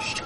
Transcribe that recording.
Shh.